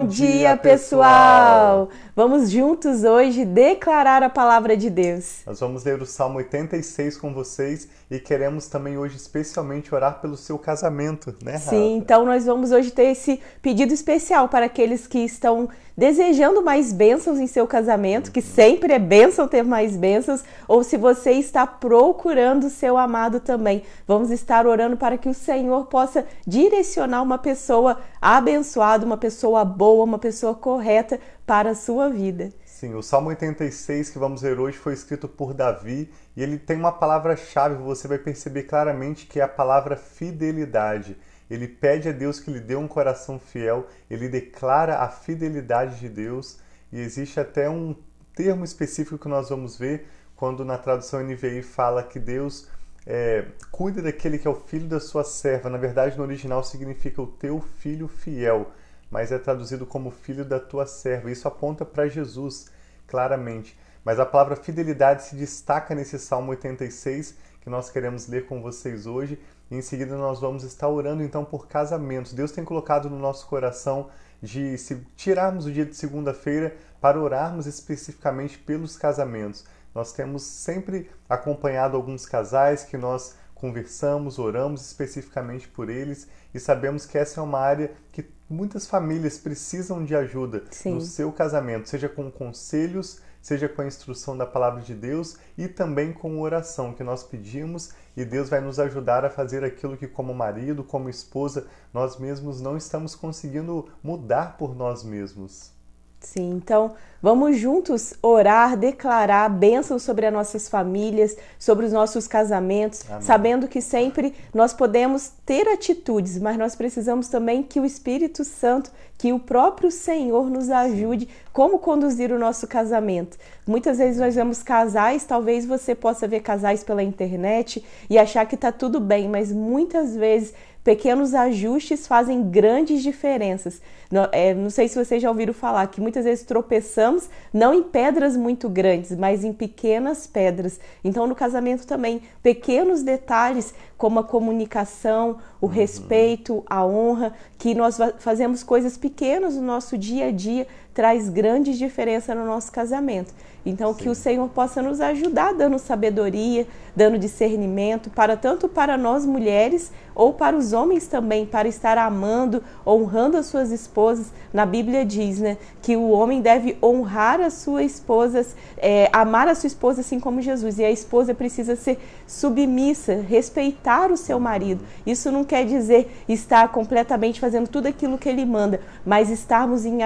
Bom dia, pessoal! Vamos juntos hoje declarar a palavra de Deus. Nós vamos ler o Salmo 86 com vocês e queremos também hoje especialmente orar pelo seu casamento, né, Rafa? Sim, então nós vamos hoje ter esse pedido especial para aqueles que estão desejando mais bênçãos em seu casamento, que sempre é bênção ter mais bênçãos, ou se você está procurando seu amado também. Vamos estar orando para que o Senhor possa direcionar uma pessoa abençoada, uma pessoa boa, uma pessoa correta para a sua vida. Sim, o Salmo 86 que vamos ver hoje foi escrito por Davi e ele tem uma palavra-chave, você vai perceber claramente que é a palavra fidelidade ele pede a Deus que lhe dê um coração fiel, ele declara a fidelidade de Deus e existe até um termo específico que nós vamos ver quando na tradução NVI fala que Deus é, cuida daquele que é o filho da sua serva. Na verdade, no original significa o teu filho fiel, mas é traduzido como filho da tua serva. Isso aponta para Jesus, claramente. Mas a palavra fidelidade se destaca nesse Salmo 86 que nós queremos ler com vocês hoje em seguida nós vamos estar orando então por casamentos. Deus tem colocado no nosso coração de se tirarmos o dia de segunda-feira para orarmos especificamente pelos casamentos. Nós temos sempre acompanhado alguns casais que nós conversamos, oramos especificamente por eles e sabemos que essa é uma área que muitas famílias precisam de ajuda Sim. no seu casamento, seja com conselhos, seja com a instrução da palavra de Deus e também com oração que nós pedimos e Deus vai nos ajudar a fazer aquilo que como marido, como esposa, nós mesmos não estamos conseguindo mudar por nós mesmos. Sim, então vamos juntos orar, declarar bênçãos sobre as nossas famílias, sobre os nossos casamentos, Amém. sabendo que sempre nós podemos ter atitudes, mas nós precisamos também que o Espírito Santo, que o próprio Senhor nos ajude como conduzir o nosso casamento. Muitas vezes nós vemos casais, talvez você possa ver casais pela internet e achar que está tudo bem, mas muitas vezes pequenos ajustes fazem grandes diferenças. Não, é, não sei se vocês já ouviram falar que muitas vezes tropeçamos não em pedras muito grandes, mas em pequenas pedras. Então, no casamento também, pequenos detalhes como a comunicação, o uhum. respeito, a honra, que nós fazemos coisas pequenas no nosso dia a dia, traz grandes diferença no nosso casamento. Então, Sim. que o Senhor possa nos ajudar, dando sabedoria, dando discernimento, para tanto para nós mulheres ou para os homens também, para estar amando, honrando as suas esposas. Na Bíblia diz, né, que o homem deve honrar as suas esposas, é, amar a sua esposa assim como Jesus, e a esposa precisa ser submissa, respeitar o seu marido. Isso não quer dizer estar completamente fazendo tudo aquilo que ele manda, mas estarmos em,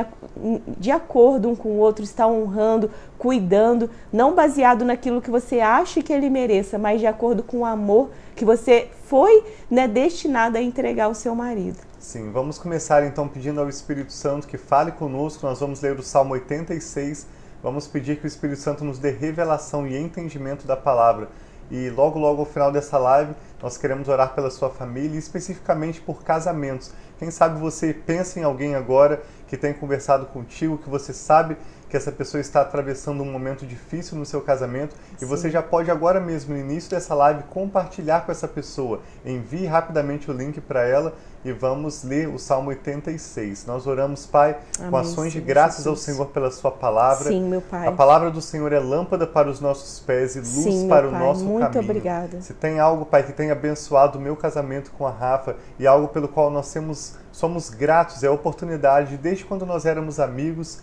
de acordo um com o outro, estar honrando, cuidando, não baseado naquilo que você acha que ele mereça, mas de acordo com o amor que você foi né, destinado a entregar ao seu marido. Sim, vamos começar então pedindo ao Espírito Santo que fale conosco. Nós vamos ler o Salmo 86. Vamos pedir que o Espírito Santo nos dê revelação e entendimento da palavra. E logo, logo ao final dessa live, nós queremos orar pela sua família e especificamente por casamentos. Quem sabe você pensa em alguém agora que tem conversado contigo, que você sabe que essa pessoa está atravessando um momento difícil no seu casamento Sim. e você já pode agora mesmo, no início dessa live, compartilhar com essa pessoa. Envie rapidamente o link para ela e vamos ler o Salmo 86. Nós oramos, Pai, Amém, com ações de graças Jesus. ao Senhor pela Sua palavra. Sim, meu Pai. A palavra do Senhor é lâmpada para os nossos pés e luz Sim, para o pai. nosso Muito caminho. obrigada. Se tem algo, Pai, que tenha abençoado o meu casamento com a Rafa e algo pelo qual nós temos, somos gratos, é a oportunidade, desde quando nós éramos amigos,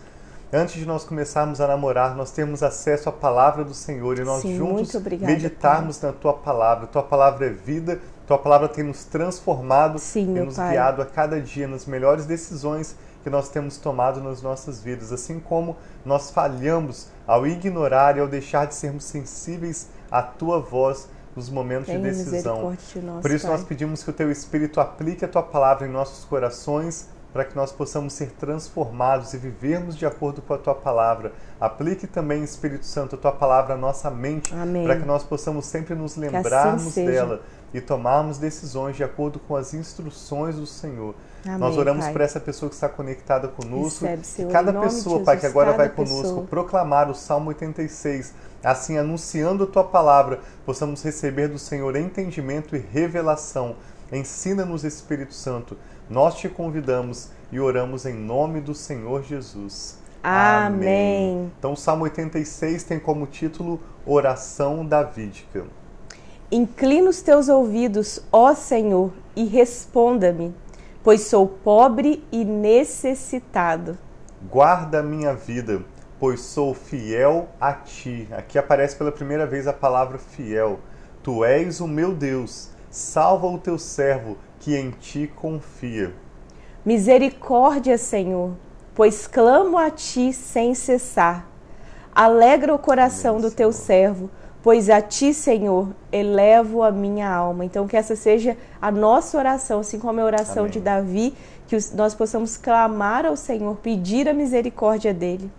antes de nós começarmos a namorar, nós temos acesso à palavra do Senhor e nós Sim, juntos obrigada, meditarmos pai. na tua palavra. Tua palavra é vida, tua palavra tem nos transformado Sim, e nos pai. guiado a cada dia nas melhores decisões que nós temos tomado nas nossas vidas, assim como nós falhamos ao ignorar e ao deixar de sermos sensíveis à tua voz nos momentos Tenha de decisão. De nós, Por isso pai. nós pedimos que o teu Espírito aplique a tua palavra em nossos corações para que nós possamos ser transformados e vivermos de acordo com a tua palavra. Aplique também, Espírito Santo, a tua palavra à nossa mente, para que nós possamos sempre nos assim lembrarmos seja. dela e tomarmos decisões de acordo com as instruções do Senhor. Amém, nós oramos por essa pessoa que está conectada conosco. E cada pessoa, Pai, que agora vai conosco pessoa. proclamar o Salmo 86, assim anunciando a tua palavra, possamos receber do Senhor entendimento e revelação. Ensina-nos, Espírito Santo. Nós te convidamos e oramos em nome do Senhor Jesus. Amém. Então, o Salmo 86 tem como título Oração Davídica. Inclina os teus ouvidos, ó Senhor, e responda-me, pois sou pobre e necessitado. Guarda a minha vida, pois sou fiel a ti. Aqui aparece pela primeira vez a palavra fiel. Tu és o meu Deus, salva o teu servo que em ti confia. Misericórdia, Senhor, pois clamo a ti sem cessar. Alegra o coração Amém, do teu Senhor. servo, pois a ti, Senhor, elevo a minha alma. Então, que essa seja a nossa oração, assim como a oração Amém. de Davi, que nós possamos clamar ao Senhor, pedir a misericórdia dele.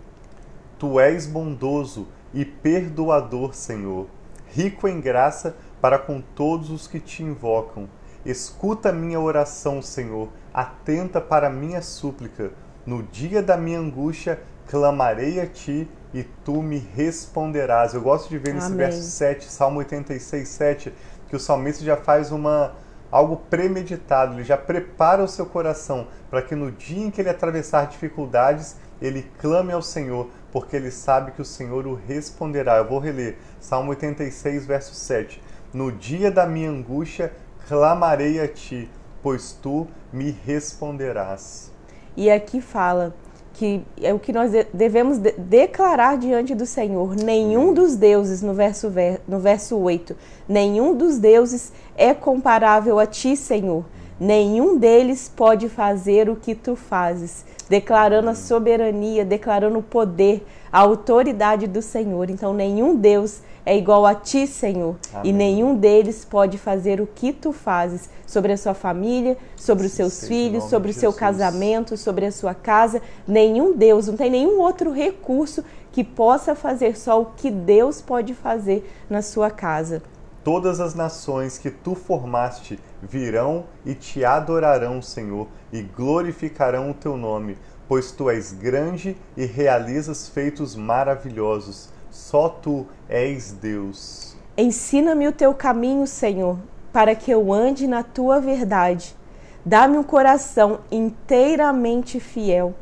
Tu és bondoso e perdoador, Senhor, rico em graça para com todos os que te invocam. Escuta minha oração, Senhor, atenta para minha súplica. No dia da minha angústia, clamarei a ti e tu me responderás. Eu gosto de ver nesse Amém. verso 7, Salmo 86, 7, que o salmista já faz uma algo premeditado, ele já prepara o seu coração para que no dia em que ele atravessar dificuldades, ele clame ao Senhor, porque ele sabe que o Senhor o responderá. Eu vou reler Salmo 86, verso 7. No dia da minha angústia, clamarei a ti, pois tu me responderás. E aqui fala que é o que nós devemos de declarar diante do Senhor. Nenhum dos deuses, no verso, ver, no verso 8, nenhum dos deuses é comparável a ti, Senhor. Nenhum deles pode fazer o que tu fazes, declarando a soberania, declarando o poder, a autoridade do Senhor. Então, nenhum Deus é igual a ti, Senhor, Amém. e nenhum deles pode fazer o que tu fazes sobre a sua família, sobre os seus filhos, sobre o seu casamento, sobre a sua casa. Nenhum Deus, não tem nenhum outro recurso que possa fazer só o que Deus pode fazer na sua casa. Todas as nações que tu formaste virão e te adorarão, Senhor, e glorificarão o teu nome, pois tu és grande e realizas feitos maravilhosos só tu és Deus. Ensina-me o teu caminho, Senhor, para que eu ande na tua verdade. Dá-me um coração inteiramente fiel,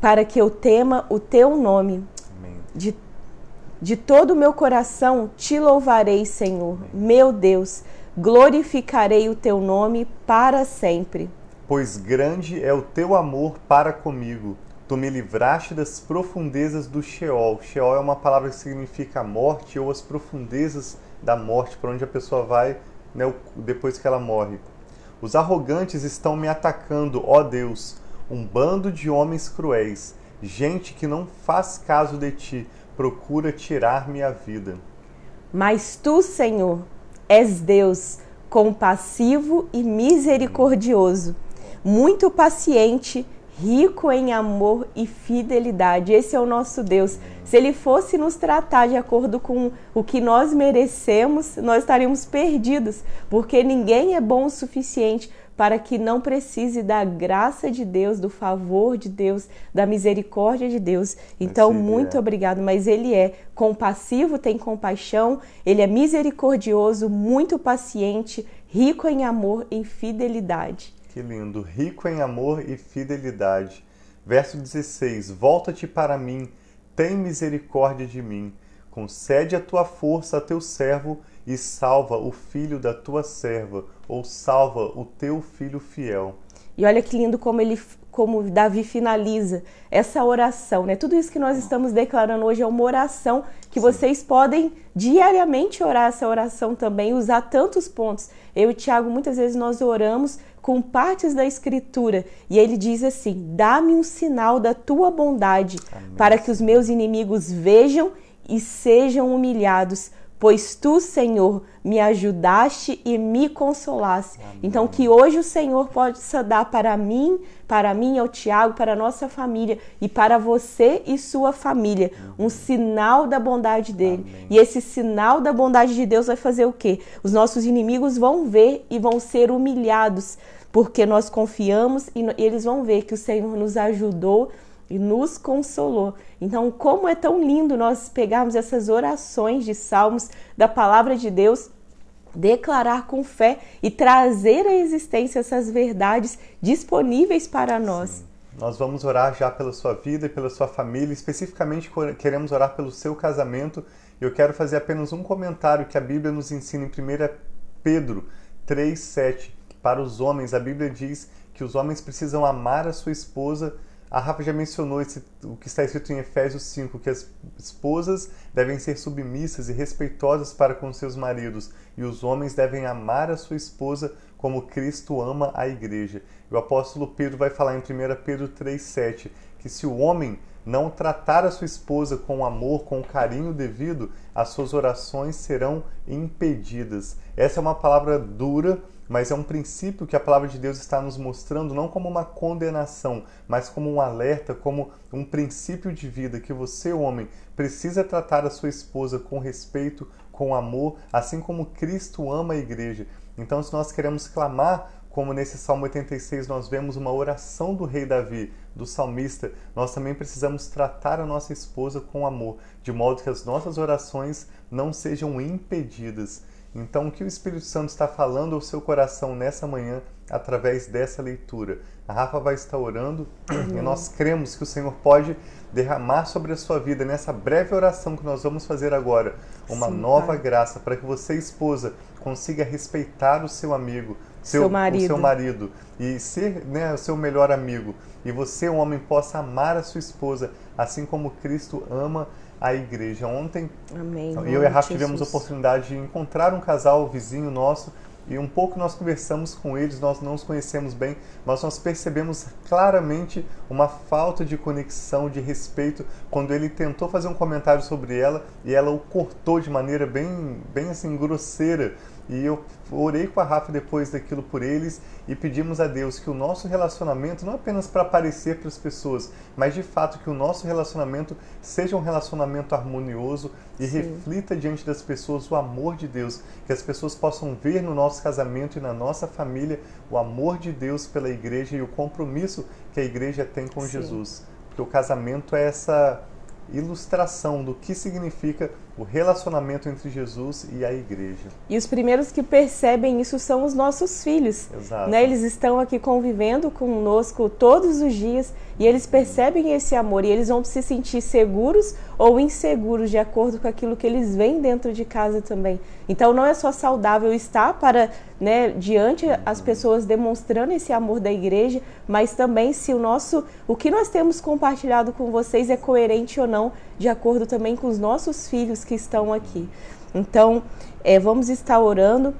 para que eu tema o teu nome. Amém. De, de todo o meu coração te louvarei, Senhor, Amém. meu Deus. Glorificarei o teu nome para sempre. Pois grande é o teu amor para comigo Tu me livraste das profundezas do Sheol. Sheol é uma palavra que significa morte ou as profundezas da morte, para onde a pessoa vai né, depois que ela morre. Os arrogantes estão me atacando, ó Deus, um bando de homens cruéis, gente que não faz caso de ti, procura tirar-me a vida. Mas tu, Senhor, és Deus, compassivo e misericordioso, muito paciente rico em amor e fidelidade. Esse é o nosso Deus. Se ele fosse nos tratar de acordo com o que nós merecemos, nós estaríamos perdidos, porque ninguém é bom o suficiente para que não precise da graça de Deus, do favor de Deus, da misericórdia de Deus. Então, Sim, muito é. obrigado. Mas ele é compassivo, tem compaixão, ele é misericordioso, muito paciente, rico em amor e fidelidade. Que lindo! Rico em amor e fidelidade. Verso 16: Volta-te para mim, tem misericórdia de mim. Concede a tua força a teu servo e salva o filho da tua serva, ou salva o teu filho fiel. E olha que lindo como ele como Davi finaliza essa oração, né? Tudo isso que nós estamos declarando hoje é uma oração que Sim. vocês podem diariamente orar essa oração também, usar tantos pontos. Eu e Tiago muitas vezes nós oramos com partes da Escritura. E ele diz assim: Dá-me um sinal da tua bondade, Amém. para que os meus inimigos vejam e sejam humilhados. Pois tu, Senhor, me ajudaste e me consolaste. Amém. Então, que hoje o Senhor possa dar para mim, para mim, ao Tiago, para a nossa família e para você e sua família, um sinal da bondade dele. Amém. E esse sinal da bondade de Deus vai fazer o quê? Os nossos inimigos vão ver e vão ser humilhados porque nós confiamos e eles vão ver que o Senhor nos ajudou e nos consolou. Então, como é tão lindo nós pegarmos essas orações de salmos da palavra de Deus declarar com fé e trazer à existência essas verdades disponíveis para nós. Sim. Nós vamos orar já pela sua vida e pela sua família, especificamente queremos orar pelo seu casamento. Eu quero fazer apenas um comentário que a Bíblia nos ensina em 1 Pedro 3:7. Para os homens, a Bíblia diz que os homens precisam amar a sua esposa a Rafa já mencionou esse, o que está escrito em Efésios 5, que as esposas devem ser submissas e respeitosas para com seus maridos, e os homens devem amar a sua esposa como Cristo ama a igreja. E o apóstolo Pedro vai falar em 1 Pedro 3,7 que se o homem não tratar a sua esposa com amor, com carinho devido, as suas orações serão impedidas. Essa é uma palavra dura, mas é um princípio que a palavra de Deus está nos mostrando não como uma condenação, mas como um alerta, como um princípio de vida que você, homem, precisa tratar a sua esposa com respeito, com amor, assim como Cristo ama a igreja. Então, se nós queremos clamar, como nesse Salmo 86 nós vemos uma oração do rei Davi, do salmista, nós também precisamos tratar a nossa esposa com amor, de modo que as nossas orações não sejam impedidas. Então, o que o Espírito Santo está falando ao seu coração nessa manhã através dessa leitura? A Rafa vai estar orando e nós cremos que o Senhor pode derramar sobre a sua vida nessa breve oração que nós vamos fazer agora uma Sim, nova pai. graça para que você, esposa, consiga respeitar o seu amigo, seu, seu marido. o seu marido e ser né, o seu melhor amigo. E você, homem, possa amar a sua esposa assim como Cristo ama a igreja. Ontem, Amém, eu e a Rafa tivemos a oportunidade de encontrar um casal vizinho nosso e um pouco nós conversamos com eles, nós não os conhecemos bem, mas nós percebemos claramente uma falta de conexão, de respeito, quando ele tentou fazer um comentário sobre ela e ela o cortou de maneira bem, bem assim, grosseira. E eu orei com a Rafa depois daquilo por eles e pedimos a Deus que o nosso relacionamento, não apenas para aparecer para as pessoas, mas de fato que o nosso relacionamento seja um relacionamento harmonioso e Sim. reflita diante das pessoas o amor de Deus, que as pessoas possam ver no nosso casamento e na nossa família o amor de Deus pela igreja e o compromisso que a igreja tem com Sim. Jesus. Porque o casamento é essa ilustração do que significa o relacionamento entre Jesus e a igreja. E os primeiros que percebem isso são os nossos filhos. Exato. Né? Eles estão aqui convivendo conosco todos os dias e eles percebem esse amor e eles vão se sentir seguros ou inseguros de acordo com aquilo que eles veem dentro de casa também. Então não é só saudável estar para né, diante as pessoas demonstrando esse amor da igreja, mas também se o nosso o que nós temos compartilhado com vocês é coerente ou não de acordo também com os nossos filhos que estão aqui. Então, é, vamos estar orando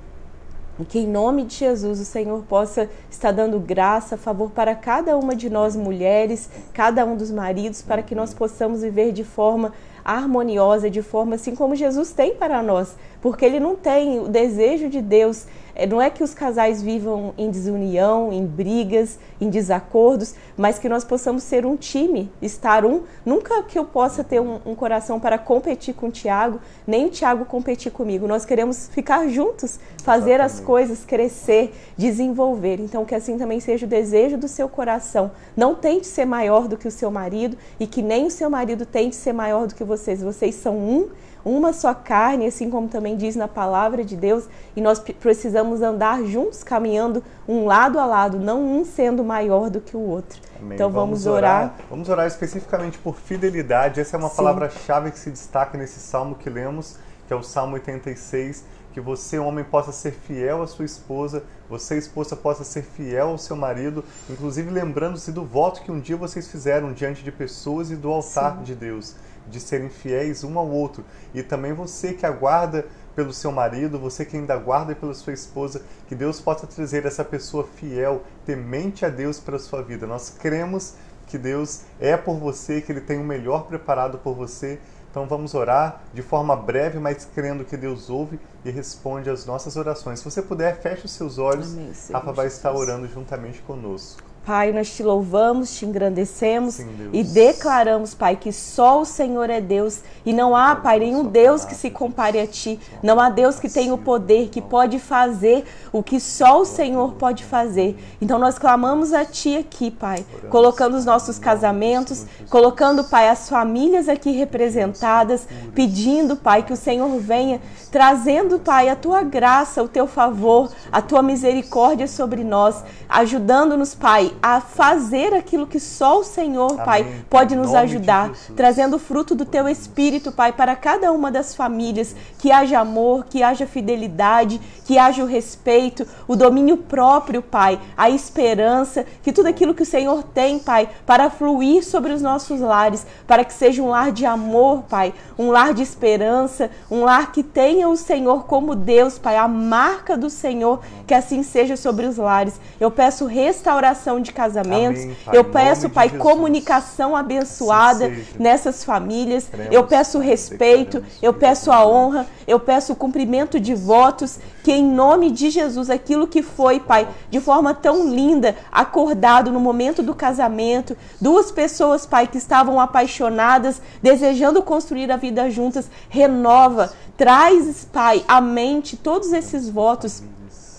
que em nome de Jesus o Senhor possa estar dando graça, favor para cada uma de nós mulheres, cada um dos maridos, para que nós possamos viver de forma harmoniosa, de forma assim como Jesus tem para nós, porque ele não tem o desejo de Deus não é que os casais vivam em desunião, em brigas, em desacordos, mas que nós possamos ser um time, estar um. Nunca que eu possa ter um, um coração para competir com o Tiago, nem o Tiago competir comigo. Nós queremos ficar juntos, fazer Exatamente. as coisas crescer, desenvolver. Então, que assim também seja o desejo do seu coração. Não tente ser maior do que o seu marido e que nem o seu marido tente ser maior do que vocês. Vocês são um uma só carne, assim como também diz na palavra de Deus, e nós precisamos andar juntos, caminhando um lado a lado, não um sendo maior do que o outro. Amém. Então vamos, vamos orar. orar. Vamos orar especificamente por fidelidade. Essa é uma palavra-chave que se destaca nesse salmo que lemos, que é o Salmo 86 que você, homem, possa ser fiel à sua esposa, você, esposa, possa ser fiel ao seu marido, inclusive lembrando-se do voto que um dia vocês fizeram diante de pessoas e do altar Sim. de Deus de serem fiéis um ao outro. E também você que aguarda pelo seu marido, você que ainda aguarda pela sua esposa, que Deus possa trazer essa pessoa fiel, temente a Deus para a sua vida. Nós cremos que Deus é por você, que Ele tem o melhor preparado por você. Então vamos orar de forma breve, mas crendo que Deus ouve e responde às nossas orações. Se você puder, feche os seus olhos. Amém, Rafa vai estar orando juntamente conosco. Pai, nós te louvamos, te engrandecemos Sim, e declaramos, Pai, que só o Senhor é Deus e não há, Pai, nenhum Deus que se compare a Ti. Não há Deus que tenha o poder, que pode fazer o que só o Senhor pode fazer. Então nós clamamos a Ti aqui, Pai, colocando os nossos casamentos, colocando, Pai, as famílias aqui representadas, pedindo, Pai, que o Senhor venha trazendo, Pai, a Tua graça, o Teu favor, a Tua misericórdia sobre nós, ajudando-nos, Pai, a fazer aquilo que só o Senhor, Amém. Pai, pode nos ajudar, trazendo fruto do teu espírito, Pai, para cada uma das famílias, que haja amor, que haja fidelidade, que haja o respeito, o domínio próprio, Pai, a esperança, que tudo aquilo que o Senhor tem, Pai, para fluir sobre os nossos lares, para que seja um lar de amor, Pai, um lar de esperança, um lar que tenha o Senhor como Deus, Pai, a marca do Senhor, que assim seja sobre os lares. Eu peço restauração de casamentos. Amém, eu peço, Pai, comunicação abençoada nessas famílias. Eu peço respeito, eu peço a honra, eu peço o cumprimento de votos, que em nome de Jesus, aquilo que foi, Pai, de forma tão linda, acordado no momento do casamento, duas pessoas, Pai, que estavam apaixonadas, desejando construir a vida juntas, renova, traz, Pai, à mente todos esses votos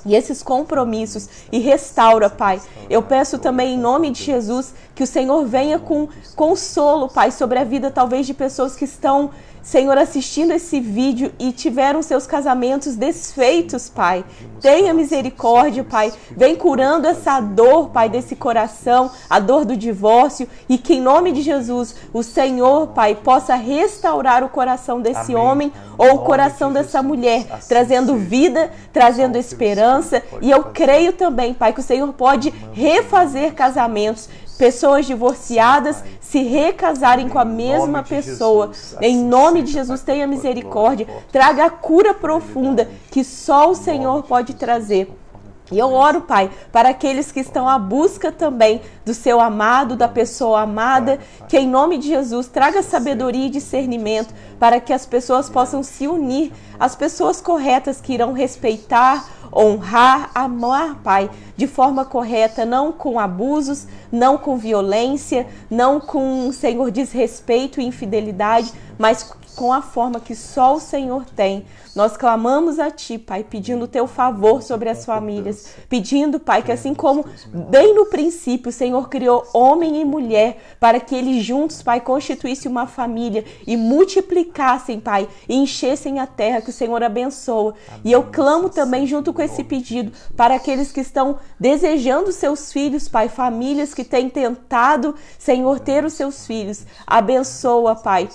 e esses compromissos e restaura, Pai. Eu peço também em nome de Jesus que o Senhor venha com consolo, Pai, sobre a vida talvez de pessoas que estão Senhor, assistindo esse vídeo e tiveram seus casamentos desfeitos, Pai. Tenha misericórdia, Pai. Vem curando essa dor, Pai, desse coração, a dor do divórcio, e que em nome de Jesus, o Senhor, Pai, possa restaurar o coração desse Amém. homem ou o coração de dessa mulher, assim trazendo vida, trazendo esperança. E eu creio também, Pai, que o Senhor pode refazer casamentos pessoas divorciadas se recasarem com a mesma pessoa. Em nome de Jesus, tenha misericórdia, traga a cura profunda que só o Senhor pode trazer. E eu oro, Pai, para aqueles que estão à busca também do seu amado, da pessoa amada, que em nome de Jesus traga sabedoria e discernimento para que as pessoas possam se unir, as pessoas corretas que irão respeitar, honrar, amar, Pai, de forma correta, não com abusos, não com violência, não com, Senhor, desrespeito e infidelidade, mas com a forma que só o Senhor tem. Nós clamamos a Ti, Pai, pedindo o Teu favor sobre as famílias, pedindo, Pai, que assim como bem no princípio o Senhor criou homem e mulher para que eles juntos, Pai, constituíssem uma família e multiplicassem, Pai, e enchessem a terra que o Senhor abençoa. E eu clamo também junto com esse pedido para aqueles que estão desejando seus filhos, Pai, famílias que têm tentado, Senhor, ter os seus filhos. Abençoa, Pai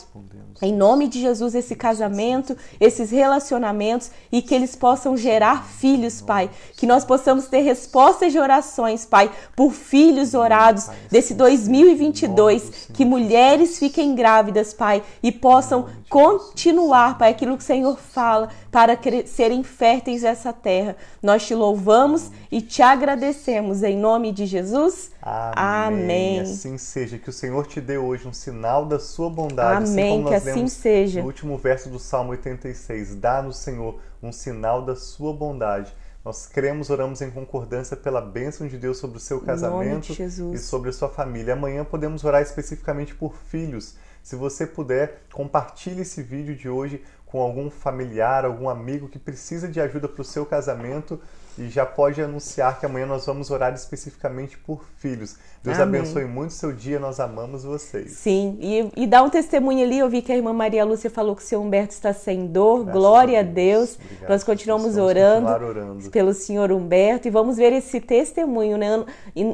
em nome de Jesus, esse casamento, esses relacionamentos e que eles possam gerar filhos, Pai. Que nós possamos ter respostas de orações, Pai, por filhos orados desse 2022. Que mulheres fiquem grávidas, Pai, e possam continuar, Pai, aquilo que o Senhor fala para serem férteis essa terra. Nós te louvamos e te agradecemos em nome de Jesus. Amém. Amém. Assim seja. Que o Senhor te dê hoje um sinal da sua bondade. Assim Amém. Assim que assim seja. No último verso do Salmo 86. Dá-nos, Senhor, um sinal da sua bondade. Nós cremos, oramos em concordância pela bênção de Deus sobre o seu casamento e sobre a sua família. Amanhã podemos orar especificamente por filhos. Se você puder, compartilhe esse vídeo de hoje com algum familiar, algum amigo que precisa de ajuda para o seu casamento e já pode anunciar que amanhã nós vamos orar especificamente por filhos. Deus Amém. abençoe muito o seu dia, nós amamos vocês. Sim, e, e dá um testemunho ali, eu vi que a irmã Maria Lúcia falou que o seu Humberto está sem dor, Graças glória a Deus. Obrigado. Nós continuamos orando, orando, pelo senhor Humberto e vamos ver esse testemunho, né?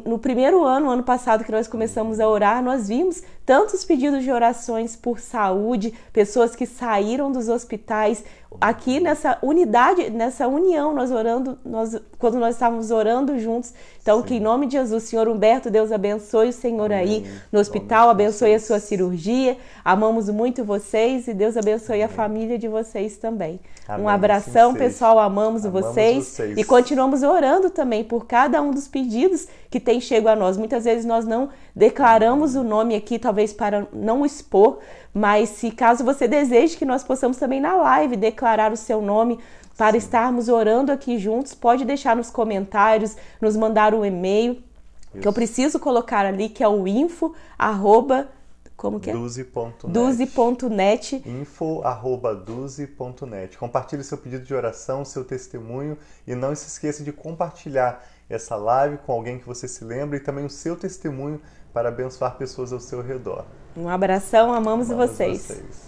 No primeiro ano, ano passado que nós começamos a orar, nós vimos tantos pedidos de orações por saúde, pessoas que saíram dos hospitais, aqui nessa unidade, nessa união, nós orando, nós, quando nós estávamos orando juntos. Então, Sim. que em nome de Jesus, Senhor Humberto, Deus abençoe o Senhor Amém. aí no hospital, abençoe a sua cirurgia. Amamos muito vocês e Deus abençoe Amém. a família de vocês também. Amém. Um abração, pessoal, amamos, amamos vocês. vocês. E continuamos orando também por cada um dos pedidos que tem chego a nós. Muitas vezes nós não declaramos o nome aqui, talvez para não expor, mas se caso você deseje que nós possamos também na live declarar o seu nome para estarmos orando aqui juntos, pode deixar nos comentários, nos mandar um e-mail. Que eu preciso colocar ali, que é o info, arroba, como que é? Duze.net. Duze.net. Info arroba duze.net. Compartilhe seu pedido de oração, seu testemunho e não se esqueça de compartilhar essa live com alguém que você se lembra e também o seu testemunho para abençoar pessoas ao seu redor. Um abração, amamos, amamos vocês. vocês.